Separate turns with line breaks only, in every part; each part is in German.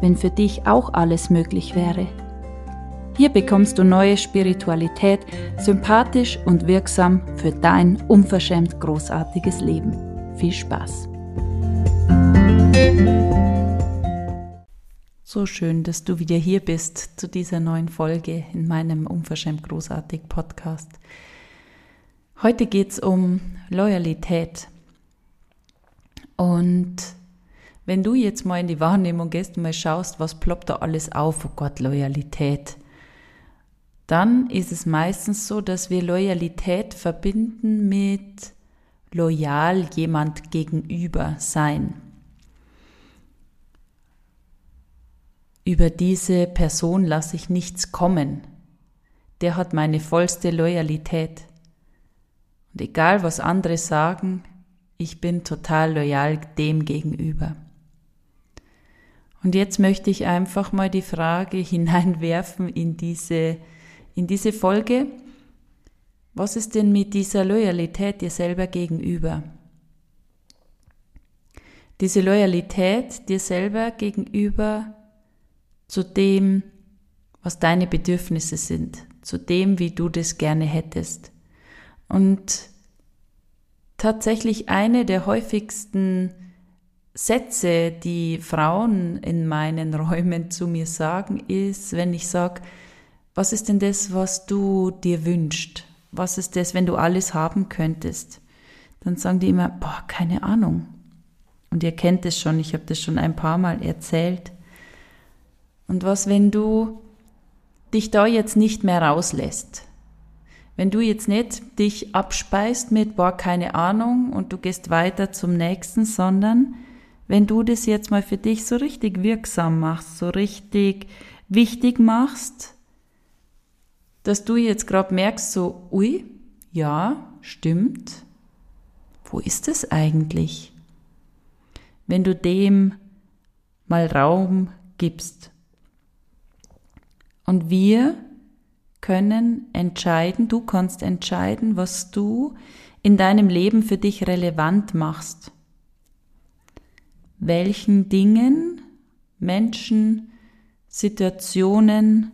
wenn für dich auch alles möglich wäre. Hier bekommst du neue Spiritualität, sympathisch und wirksam für dein unverschämt großartiges Leben. Viel Spaß! So schön, dass du wieder hier bist zu dieser neuen Folge in meinem unverschämt großartig Podcast. Heute geht es um Loyalität. Und wenn du jetzt mal in die Wahrnehmung gehst und mal schaust, was ploppt da alles auf, oh Gott, Loyalität, dann ist es meistens so, dass wir Loyalität verbinden mit loyal jemand gegenüber sein. Über diese Person lasse ich nichts kommen. Der hat meine vollste Loyalität. Und egal was andere sagen, ich bin total loyal dem gegenüber. Und jetzt möchte ich einfach mal die Frage hineinwerfen in diese, in diese Folge. Was ist denn mit dieser Loyalität dir selber gegenüber? Diese Loyalität dir selber gegenüber zu dem, was deine Bedürfnisse sind, zu dem, wie du das gerne hättest. Und tatsächlich eine der häufigsten Sätze, die Frauen in meinen Räumen zu mir sagen, ist, wenn ich sage, was ist denn das, was du dir wünschst? Was ist das, wenn du alles haben könntest? Dann sagen die immer, boah, keine Ahnung. Und ihr kennt es schon, ich habe das schon ein paar Mal erzählt. Und was, wenn du dich da jetzt nicht mehr rauslässt? Wenn du jetzt nicht dich abspeist mit, boah, keine Ahnung, und du gehst weiter zum nächsten, sondern wenn du das jetzt mal für dich so richtig wirksam machst, so richtig wichtig machst, dass du jetzt gerade merkst, so, ui, ja, stimmt, wo ist es eigentlich? Wenn du dem mal Raum gibst. Und wir können entscheiden, du kannst entscheiden, was du in deinem Leben für dich relevant machst welchen Dingen, Menschen, Situationen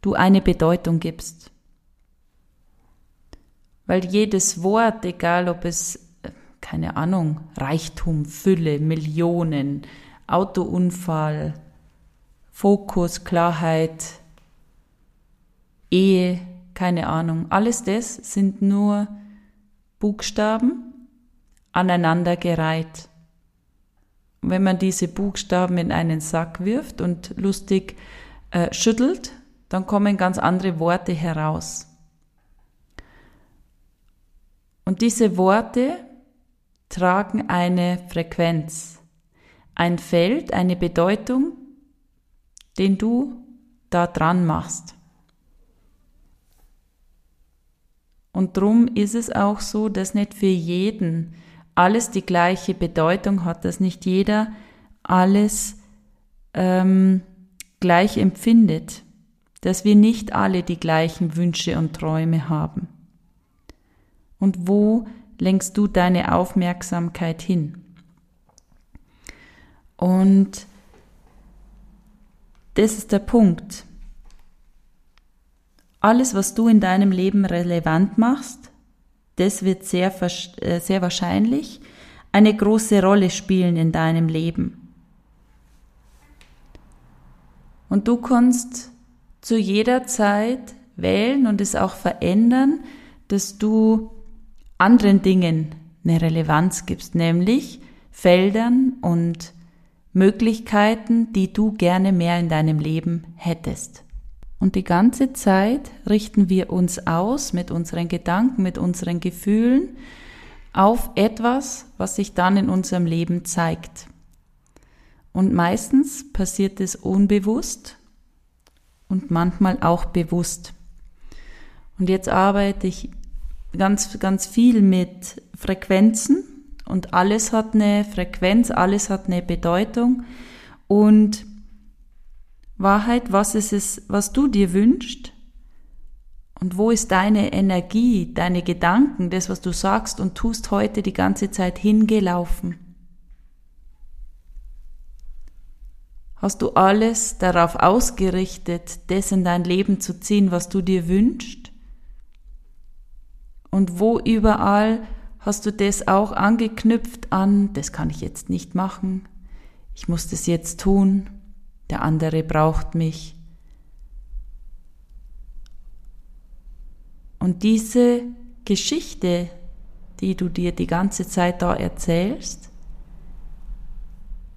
du eine Bedeutung gibst. Weil jedes Wort, egal ob es, keine Ahnung, Reichtum, Fülle, Millionen, Autounfall, Fokus, Klarheit, Ehe, keine Ahnung, alles das sind nur Buchstaben aneinandergereiht wenn man diese Buchstaben in einen Sack wirft und lustig äh, schüttelt, dann kommen ganz andere Worte heraus. Und diese Worte tragen eine Frequenz, ein Feld, eine Bedeutung, den du da dran machst. Und drum ist es auch so, dass nicht für jeden alles die gleiche Bedeutung hat, dass nicht jeder alles ähm, gleich empfindet, dass wir nicht alle die gleichen Wünsche und Träume haben. Und wo lenkst du deine Aufmerksamkeit hin? Und das ist der Punkt. Alles, was du in deinem Leben relevant machst, das wird sehr, äh, sehr wahrscheinlich eine große Rolle spielen in deinem Leben. Und du kannst zu jeder Zeit wählen und es auch verändern, dass du anderen Dingen eine Relevanz gibst, nämlich Feldern und Möglichkeiten, die du gerne mehr in deinem Leben hättest. Und die ganze Zeit richten wir uns aus mit unseren Gedanken, mit unseren Gefühlen auf etwas, was sich dann in unserem Leben zeigt. Und meistens passiert es unbewusst und manchmal auch bewusst. Und jetzt arbeite ich ganz, ganz viel mit Frequenzen und alles hat eine Frequenz, alles hat eine Bedeutung und Wahrheit, was ist es, was du dir wünschst und wo ist deine Energie, deine Gedanken, das, was du sagst und tust heute die ganze Zeit hingelaufen. Hast du alles darauf ausgerichtet, das in dein Leben zu ziehen, was du dir wünschst? Und wo überall hast du das auch angeknüpft an, das kann ich jetzt nicht machen, ich muss das jetzt tun, der andere braucht mich. Und diese Geschichte, die du dir die ganze Zeit da erzählst,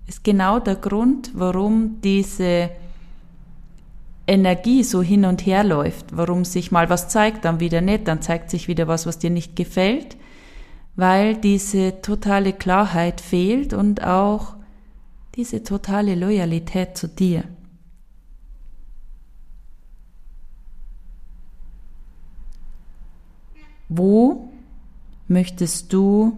ist genau der Grund, warum diese Energie so hin und her läuft, warum sich mal was zeigt, dann wieder nicht, dann zeigt sich wieder was, was dir nicht gefällt, weil diese totale Klarheit fehlt und auch diese totale Loyalität zu dir. Wo möchtest du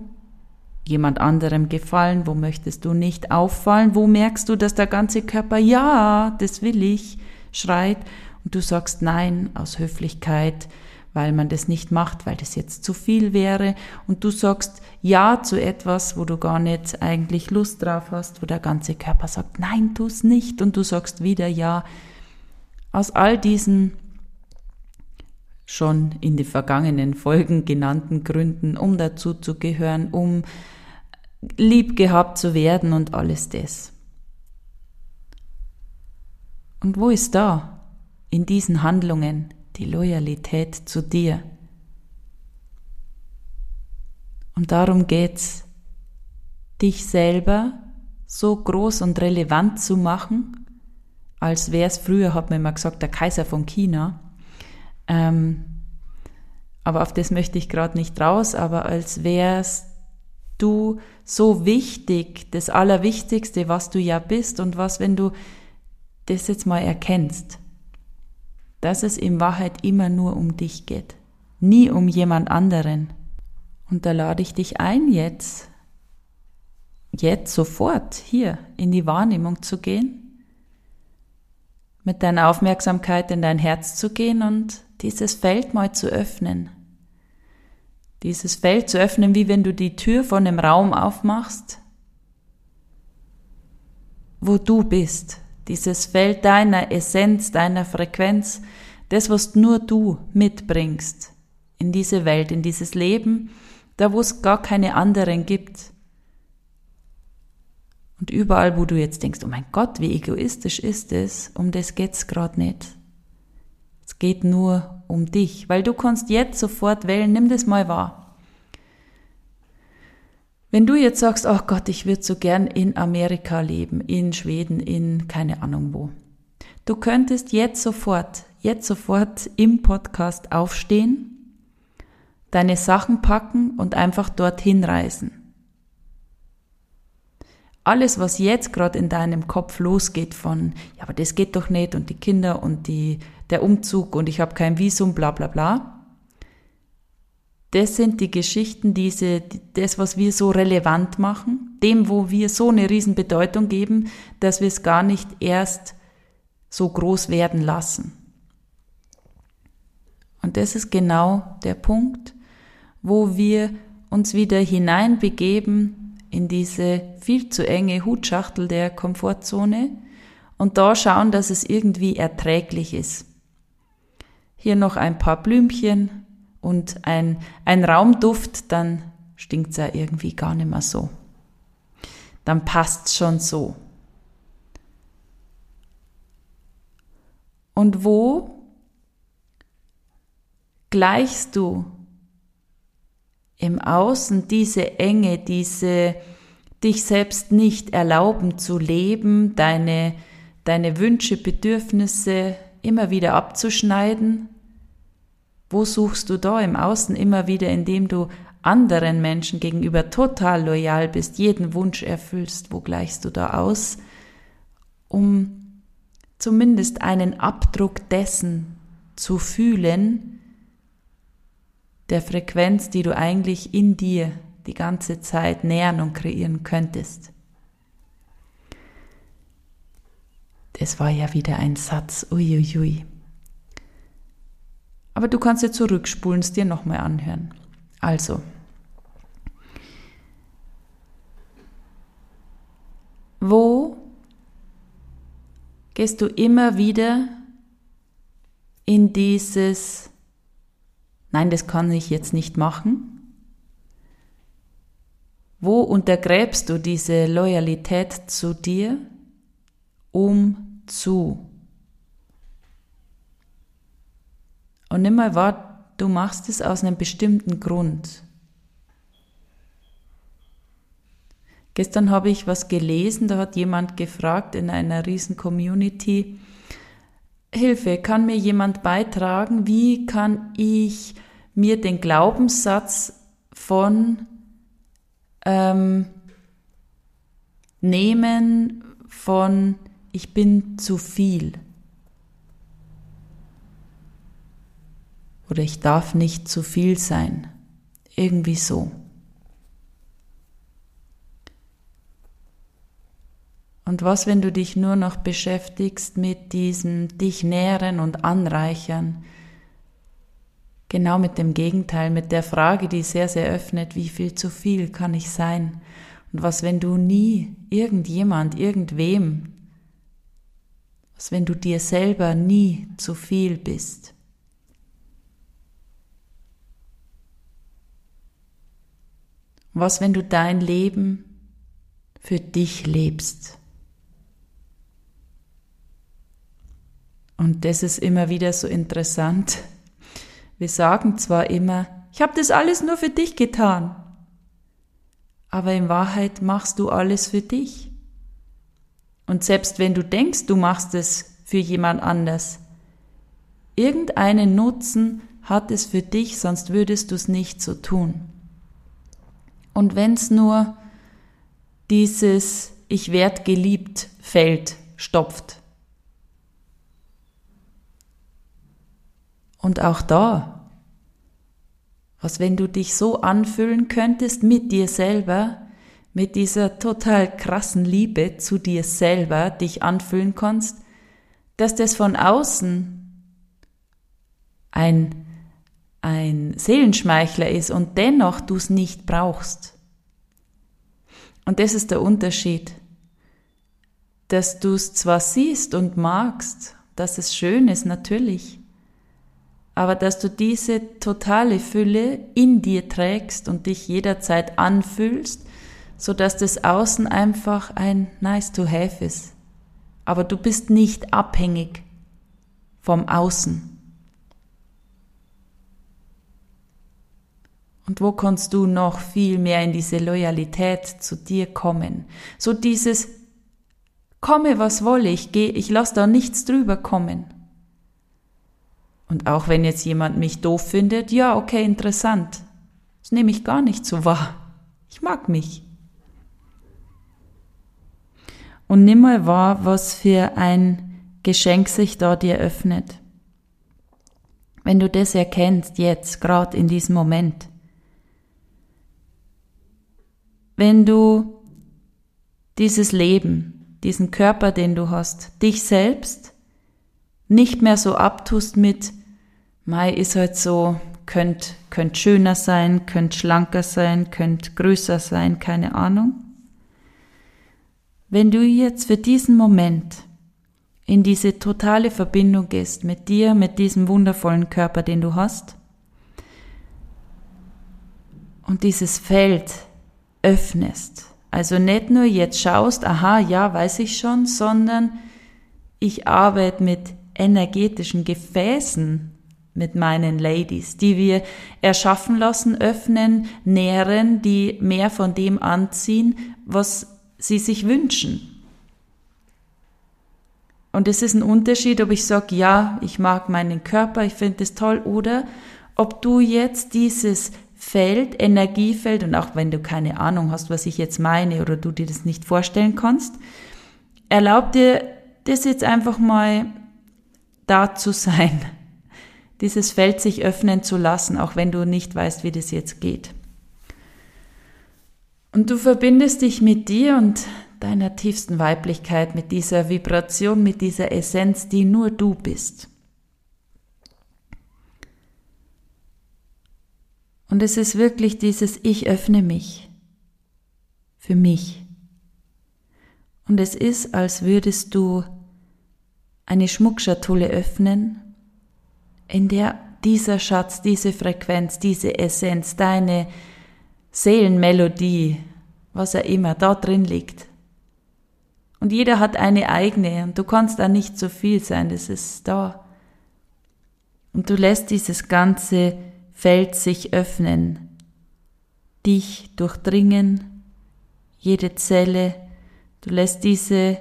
jemand anderem gefallen? Wo möchtest du nicht auffallen? Wo merkst du, dass der ganze Körper, ja, das will ich, schreit und du sagst nein aus Höflichkeit, weil man das nicht macht, weil das jetzt zu viel wäre und du sagst ja zu etwas, wo du gar nicht eigentlich Lust drauf hast, wo der ganze Körper sagt nein, tu es nicht und du sagst wieder ja. Aus all diesen schon in den vergangenen Folgen genannten Gründen, um dazu zu gehören, um lieb gehabt zu werden und alles das. Und wo ist da in diesen Handlungen die Loyalität zu dir? Und darum geht's, dich selber so groß und relevant zu machen, als wär's früher, hat man immer gesagt, der Kaiser von China. Ähm, aber auf das möchte ich gerade nicht raus, aber als wär's du so wichtig, das Allerwichtigste, was du ja bist und was, wenn du das jetzt mal erkennst, dass es in Wahrheit immer nur um dich geht, nie um jemand anderen. Und da lade ich dich ein, jetzt, jetzt sofort hier in die Wahrnehmung zu gehen, mit deiner Aufmerksamkeit in dein Herz zu gehen und dieses Feld mal zu öffnen. Dieses Feld zu öffnen, wie wenn du die Tür von einem Raum aufmachst, wo du bist, dieses Feld deiner Essenz, deiner Frequenz, das, was nur du mitbringst in diese Welt, in dieses Leben, da wo es gar keine anderen gibt. Und überall, wo du jetzt denkst, oh mein Gott, wie egoistisch ist es, um das geht's gerade nicht. Es geht nur um dich, weil du kannst jetzt sofort wählen, nimm das mal wahr. Wenn du jetzt sagst, ach Gott, ich würde so gern in Amerika leben, in Schweden, in keine Ahnung wo. Du könntest jetzt sofort, jetzt sofort im Podcast aufstehen, deine Sachen packen und einfach dorthin reisen. Alles, was jetzt gerade in deinem Kopf losgeht von, ja, aber das geht doch nicht und die Kinder und die, der Umzug und ich habe kein Visum, bla bla bla, das sind die Geschichten, diese, das, was wir so relevant machen, dem, wo wir so eine Riesenbedeutung geben, dass wir es gar nicht erst so groß werden lassen. Und das ist genau der Punkt, wo wir uns wieder hineinbegeben in diese viel zu enge Hutschachtel der Komfortzone und da schauen, dass es irgendwie erträglich ist. Hier noch ein paar Blümchen, und ein, ein Raumduft, dann stinkt's ja irgendwie gar nicht mehr so. Dann passt's schon so. Und wo gleichst du im Außen diese Enge, diese dich selbst nicht erlauben zu leben, deine, deine Wünsche, Bedürfnisse immer wieder abzuschneiden, wo suchst du da im Außen immer wieder, indem du anderen Menschen gegenüber total loyal bist, jeden Wunsch erfüllst? Wo gleichst du da aus, um zumindest einen Abdruck dessen zu fühlen, der Frequenz, die du eigentlich in dir die ganze Zeit nähern und kreieren könntest. Das war ja wieder ein Satz, uiuiui. Aber du kannst ja zurückspulen, es dir nochmal anhören. Also, wo gehst du immer wieder in dieses, nein, das kann ich jetzt nicht machen? Wo untergräbst du diese Loyalität zu dir, um zu? Und nimm mal wahr, du machst es aus einem bestimmten Grund. Gestern habe ich was gelesen, da hat jemand gefragt in einer riesen Community, Hilfe, kann mir jemand beitragen, wie kann ich mir den Glaubenssatz von ähm, nehmen von ich bin zu viel oder ich darf nicht zu viel sein. Irgendwie so. Und was, wenn du dich nur noch beschäftigst mit diesem dich nähren und anreichern? Genau mit dem Gegenteil, mit der Frage, die sehr, sehr öffnet, wie viel zu viel kann ich sein? Und was, wenn du nie irgendjemand, irgendwem, was, wenn du dir selber nie zu viel bist? Was, wenn du dein Leben für dich lebst? Und das ist immer wieder so interessant. Wir sagen zwar immer, ich habe das alles nur für dich getan, aber in Wahrheit machst du alles für dich. Und selbst wenn du denkst, du machst es für jemand anders, irgendeinen Nutzen hat es für dich, sonst würdest du es nicht so tun. Und wenn es nur dieses Ich werd geliebt Feld stopft, Und auch da, was wenn du dich so anfühlen könntest mit dir selber, mit dieser total krassen Liebe zu dir selber dich anfühlen kannst, dass das von außen ein, ein Seelenschmeichler ist und dennoch du es nicht brauchst. Und das ist der Unterschied, dass du es zwar siehst und magst, dass es schön ist, natürlich, aber dass du diese totale Fülle in dir trägst und dich jederzeit anfühlst, so dass das Außen einfach ein nice to have ist. Aber du bist nicht abhängig vom Außen. Und wo kannst du noch viel mehr in diese Loyalität zu dir kommen? So dieses komme was wolle, ich gehe, ich lasse da nichts drüber kommen. Und auch wenn jetzt jemand mich doof findet, ja, okay, interessant. Das nehme ich gar nicht so wahr. Ich mag mich. Und nimm mal wahr, was für ein Geschenk sich da dir öffnet. Wenn du das erkennst, jetzt, gerade in diesem Moment. Wenn du dieses Leben, diesen Körper, den du hast, dich selbst nicht mehr so abtust mit, Mai ist halt so, könnte könnt schöner sein, könnte schlanker sein, könnte größer sein, keine Ahnung. Wenn du jetzt für diesen Moment in diese totale Verbindung gehst mit dir, mit diesem wundervollen Körper, den du hast, und dieses Feld öffnest, also nicht nur jetzt schaust, aha, ja, weiß ich schon, sondern ich arbeite mit energetischen Gefäßen mit meinen Ladies, die wir erschaffen lassen, öffnen, nähren, die mehr von dem anziehen, was sie sich wünschen. Und es ist ein Unterschied, ob ich sage, ja, ich mag meinen Körper, ich finde es toll, oder ob du jetzt dieses Feld, Energiefeld, und auch wenn du keine Ahnung hast, was ich jetzt meine, oder du dir das nicht vorstellen kannst, erlaub dir das jetzt einfach mal da zu sein, dieses Feld sich öffnen zu lassen, auch wenn du nicht weißt, wie das jetzt geht. Und du verbindest dich mit dir und deiner tiefsten Weiblichkeit, mit dieser Vibration, mit dieser Essenz, die nur du bist. Und es ist wirklich dieses Ich öffne mich für mich. Und es ist, als würdest du eine Schmuckschatulle öffnen, in der dieser Schatz, diese Frequenz, diese Essenz, deine Seelenmelodie, was er immer da drin liegt. Und jeder hat eine eigene und du kannst da nicht so viel sein, das ist da. Und du lässt dieses ganze Feld sich öffnen, dich durchdringen, jede Zelle, du lässt diese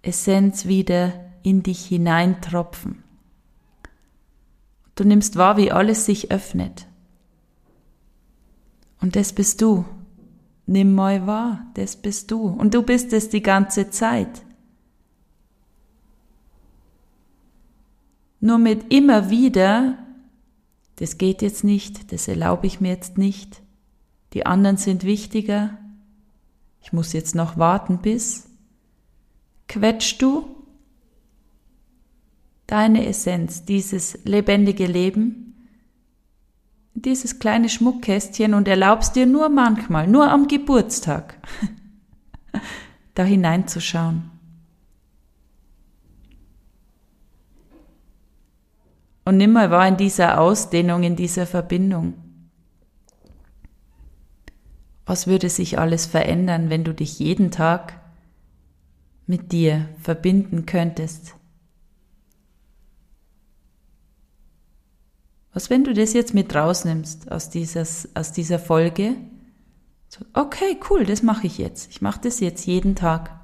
Essenz wieder in dich hineintropfen. Du nimmst wahr, wie alles sich öffnet. Und das bist du. Nimm mal wahr, das bist du. Und du bist es die ganze Zeit. Nur mit immer wieder, das geht jetzt nicht, das erlaube ich mir jetzt nicht, die anderen sind wichtiger, ich muss jetzt noch warten bis, quetschst du deine Essenz, dieses lebendige Leben dieses kleine Schmuckkästchen und erlaubst dir nur manchmal, nur am Geburtstag, da hineinzuschauen. Und nimm mal wahr in dieser Ausdehnung, in dieser Verbindung. Was würde sich alles verändern, wenn du dich jeden Tag mit dir verbinden könntest? Was, wenn du das jetzt mit rausnimmst aus, dieses, aus dieser Folge? Okay, cool, das mache ich jetzt. Ich mache das jetzt jeden Tag.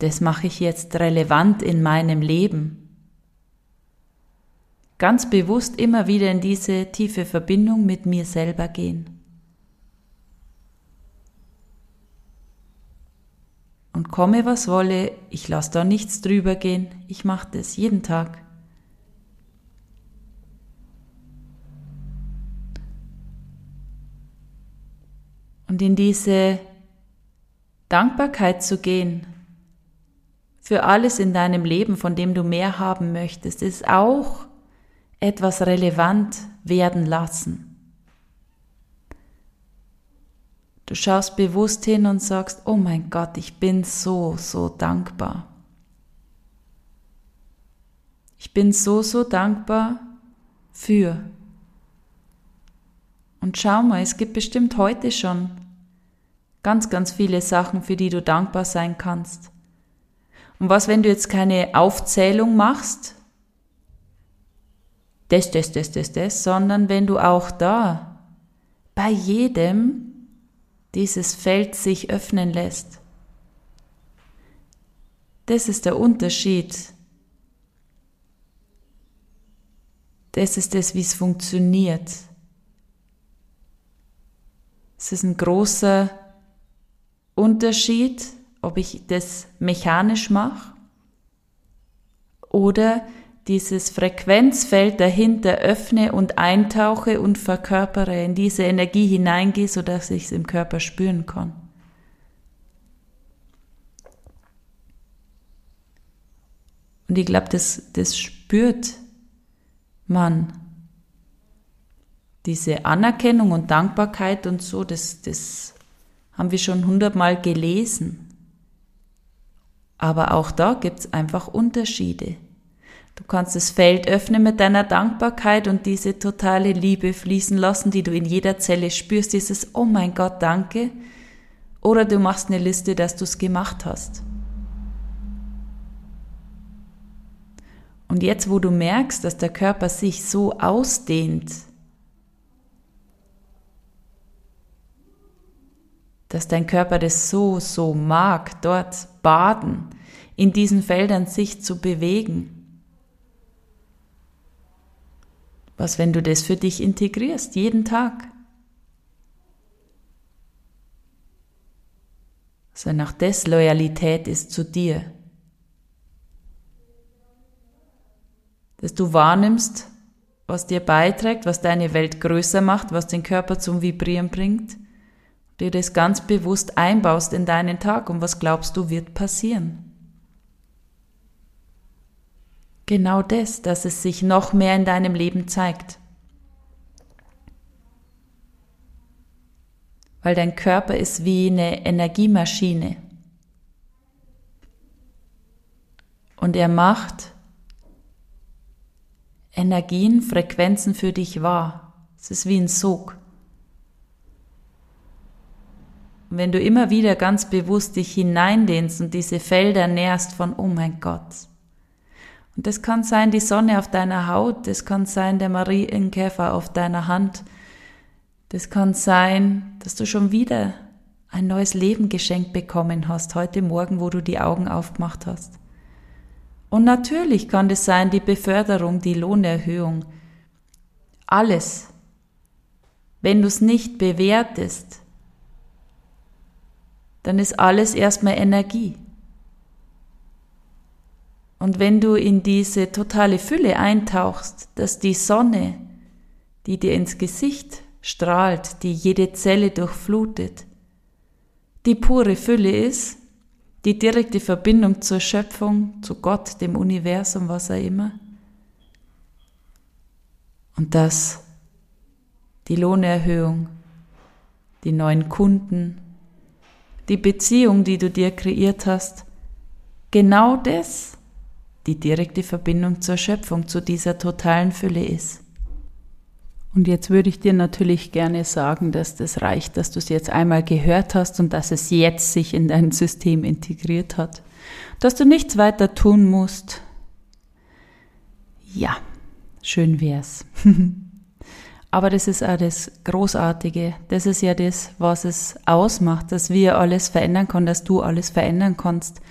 Das mache ich jetzt relevant in meinem Leben. Ganz bewusst immer wieder in diese tiefe Verbindung mit mir selber gehen. Und komme was wolle, ich lasse da nichts drüber gehen, ich mache das jeden Tag. und in diese Dankbarkeit zu gehen für alles in deinem Leben, von dem du mehr haben möchtest, ist auch etwas relevant werden lassen. Du schaust bewusst hin und sagst, oh mein Gott, ich bin so, so dankbar. Ich bin so, so dankbar für. Und schau mal, es gibt bestimmt heute schon ganz, ganz viele Sachen, für die du dankbar sein kannst. Und was, wenn du jetzt keine Aufzählung machst? Das, das, das, das, das, sondern wenn du auch da bei jedem dieses Feld sich öffnen lässt. Das ist der Unterschied. Das ist das, wie es funktioniert. Es ist ein großer Unterschied, ob ich das mechanisch mache oder dieses Frequenzfeld dahinter öffne und eintauche und verkörpere, in diese Energie hineingehe, sodass ich es im Körper spüren kann. Und ich glaube, das, das spürt man diese Anerkennung und Dankbarkeit und so, das, das haben wir schon hundertmal gelesen. Aber auch da gibt's einfach Unterschiede. Du kannst das Feld öffnen mit deiner Dankbarkeit und diese totale Liebe fließen lassen, die du in jeder Zelle spürst, dieses Oh mein Gott, danke. Oder du machst eine Liste, dass du es gemacht hast. Und jetzt, wo du merkst, dass der Körper sich so ausdehnt, dass dein Körper das so, so mag, dort baden, in diesen Feldern sich zu bewegen. Was, wenn du das für dich integrierst, jeden Tag? Also Sondern auch das Loyalität ist zu dir. Dass du wahrnimmst, was dir beiträgt, was deine Welt größer macht, was den Körper zum Vibrieren bringt, dir das ganz bewusst einbaust in deinen Tag und was glaubst du wird passieren. Genau das, dass es sich noch mehr in deinem Leben zeigt. Weil dein Körper ist wie eine Energiemaschine. Und er macht Energien, Frequenzen für dich wahr. Es ist wie ein Sog. Und wenn du immer wieder ganz bewusst dich hineindehnst und diese Felder nährst von, oh mein Gott. Und das kann sein die Sonne auf deiner Haut, das kann sein der Marienkäfer auf deiner Hand, das kann sein, dass du schon wieder ein neues Leben geschenkt bekommen hast, heute Morgen, wo du die Augen aufgemacht hast. Und natürlich kann das sein die Beförderung, die Lohnerhöhung. Alles. Wenn du es nicht bewertest, dann ist alles erstmal Energie. Und wenn du in diese totale Fülle eintauchst, dass die Sonne, die dir ins Gesicht strahlt, die jede Zelle durchflutet, die pure Fülle ist, die direkte Verbindung zur Schöpfung, zu Gott, dem Universum, was auch immer. Und das, die Lohnerhöhung, die neuen Kunden, die Beziehung, die du dir kreiert hast, genau das die direkte Verbindung zur Schöpfung, zu dieser totalen Fülle ist. Und jetzt würde ich dir natürlich gerne sagen, dass das reicht, dass du es jetzt einmal gehört hast und dass es jetzt sich in dein System integriert hat. Dass du nichts weiter tun musst. Ja, schön wär's. Aber das ist auch das Großartige. Das ist ja das, was es ausmacht, dass wir alles verändern können, dass du alles verändern kannst.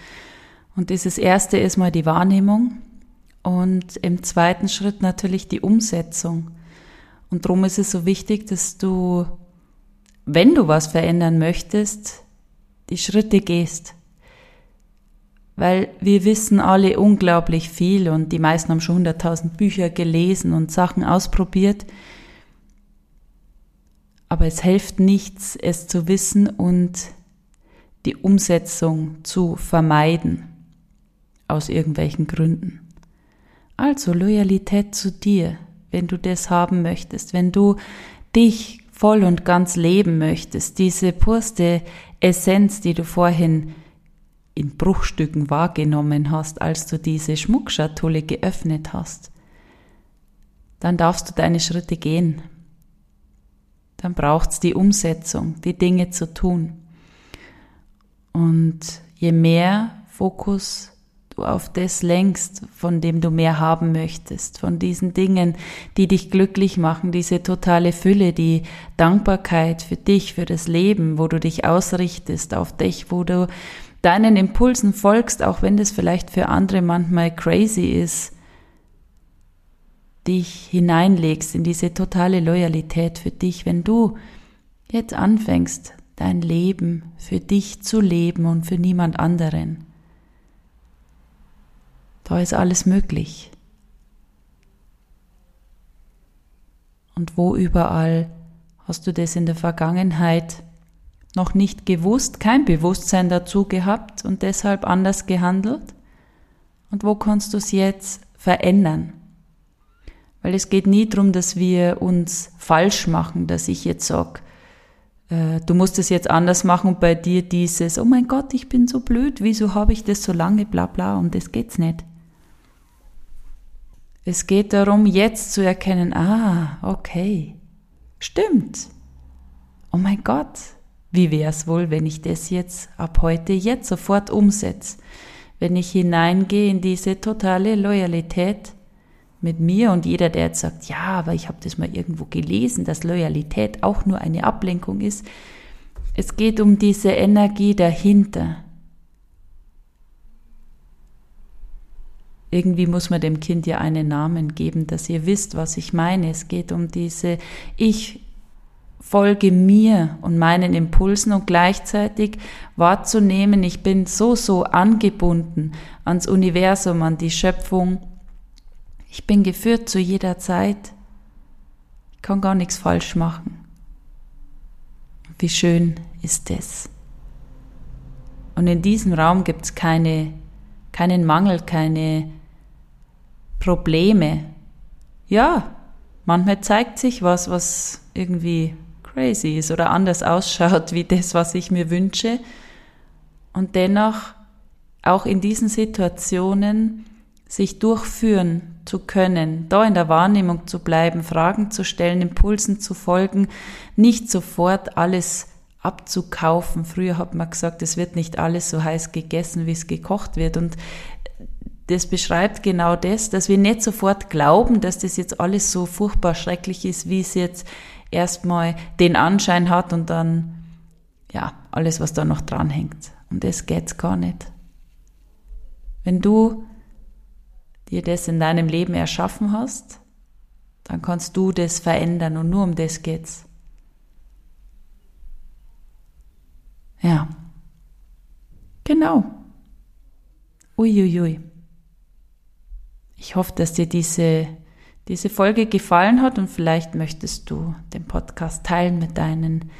Und dieses erste ist mal die Wahrnehmung und im zweiten Schritt natürlich die Umsetzung. Und darum ist es so wichtig, dass du, wenn du was verändern möchtest, die Schritte gehst. Weil wir wissen alle unglaublich viel und die meisten haben schon hunderttausend Bücher gelesen und Sachen ausprobiert. Aber es hilft nichts, es zu wissen und die Umsetzung zu vermeiden. Aus irgendwelchen Gründen. Also Loyalität zu dir, wenn du das haben möchtest, wenn du dich voll und ganz leben möchtest, diese purste Essenz, die du vorhin in Bruchstücken wahrgenommen hast, als du diese Schmuckschatulle geöffnet hast, dann darfst du deine Schritte gehen. Dann braucht's die Umsetzung, die Dinge zu tun. Und je mehr Fokus du auf das lenkst, von dem du mehr haben möchtest, von diesen Dingen, die dich glücklich machen, diese totale Fülle, die Dankbarkeit für dich, für das Leben, wo du dich ausrichtest, auf dich, wo du deinen Impulsen folgst, auch wenn das vielleicht für andere manchmal crazy ist, dich hineinlegst in diese totale Loyalität für dich, wenn du jetzt anfängst, dein Leben für dich zu leben und für niemand anderen. Da ist alles möglich. Und wo überall hast du das in der Vergangenheit noch nicht gewusst, kein Bewusstsein dazu gehabt und deshalb anders gehandelt? Und wo kannst du es jetzt verändern? Weil es geht nie darum, dass wir uns falsch machen, dass ich jetzt sage, äh, du musst es jetzt anders machen und bei dir dieses, oh mein Gott, ich bin so blöd, wieso habe ich das so lange, bla bla, und das geht's nicht. Es geht darum, jetzt zu erkennen, ah, okay, stimmt. Oh mein Gott, wie wäre es wohl, wenn ich das jetzt ab heute jetzt sofort umsetze? Wenn ich hineingehe in diese totale Loyalität mit mir und jeder, der jetzt sagt, ja, aber ich habe das mal irgendwo gelesen, dass Loyalität auch nur eine Ablenkung ist. Es geht um diese Energie dahinter. Irgendwie muss man dem Kind ja einen Namen geben, dass ihr wisst, was ich meine. Es geht um diese, ich folge mir und meinen Impulsen und gleichzeitig wahrzunehmen, ich bin so, so angebunden ans Universum, an die Schöpfung, Ich bin geführt zu jeder Zeit. Ich kann gar nichts falsch machen. Wie schön ist es. Und in diesem Raum gibt es keine, keinen Mangel, keine Probleme. Ja, manchmal zeigt sich was, was irgendwie crazy ist oder anders ausschaut wie das, was ich mir wünsche. Und dennoch auch in diesen Situationen sich durchführen zu können, da in der Wahrnehmung zu bleiben, Fragen zu stellen, Impulsen zu folgen, nicht sofort alles abzukaufen. Früher hat man gesagt, es wird nicht alles so heiß gegessen, wie es gekocht wird. Und das beschreibt genau das, dass wir nicht sofort glauben, dass das jetzt alles so furchtbar schrecklich ist, wie es jetzt erstmal den Anschein hat und dann, ja, alles, was da noch dranhängt. Und das geht's gar nicht. Wenn du dir das in deinem Leben erschaffen hast, dann kannst du das verändern und nur um das geht's. Ja. Genau. Uiuiui. Ui, ui. Ich hoffe, dass dir diese, diese Folge gefallen hat und vielleicht möchtest du den Podcast teilen mit deinen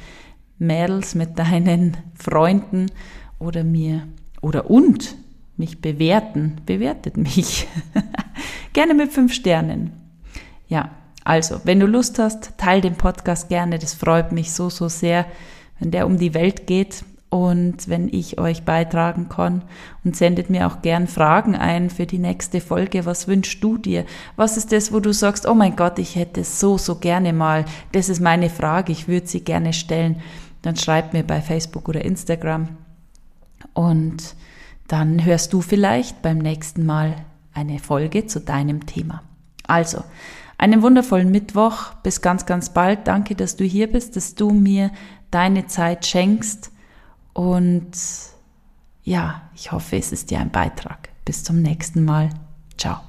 Mädels, mit deinen Freunden oder mir oder und mich bewerten. Bewertet mich. gerne mit fünf Sternen. Ja, also, wenn du Lust hast, teil den Podcast gerne. Das freut mich so, so sehr, wenn der um die Welt geht und wenn ich euch beitragen kann und sendet mir auch gern Fragen ein für die nächste Folge. Was wünschst du dir? Was ist das, wo du sagst, oh mein Gott, ich hätte so, so gerne mal. Das ist meine Frage, ich würde sie gerne stellen. Dann schreib mir bei Facebook oder Instagram und dann hörst du vielleicht beim nächsten Mal eine Folge zu deinem Thema. Also, einen wundervollen Mittwoch. Bis ganz, ganz bald. Danke, dass du hier bist, dass du mir deine Zeit schenkst und ja, ich hoffe, es ist dir ein Beitrag. Bis zum nächsten Mal. Ciao.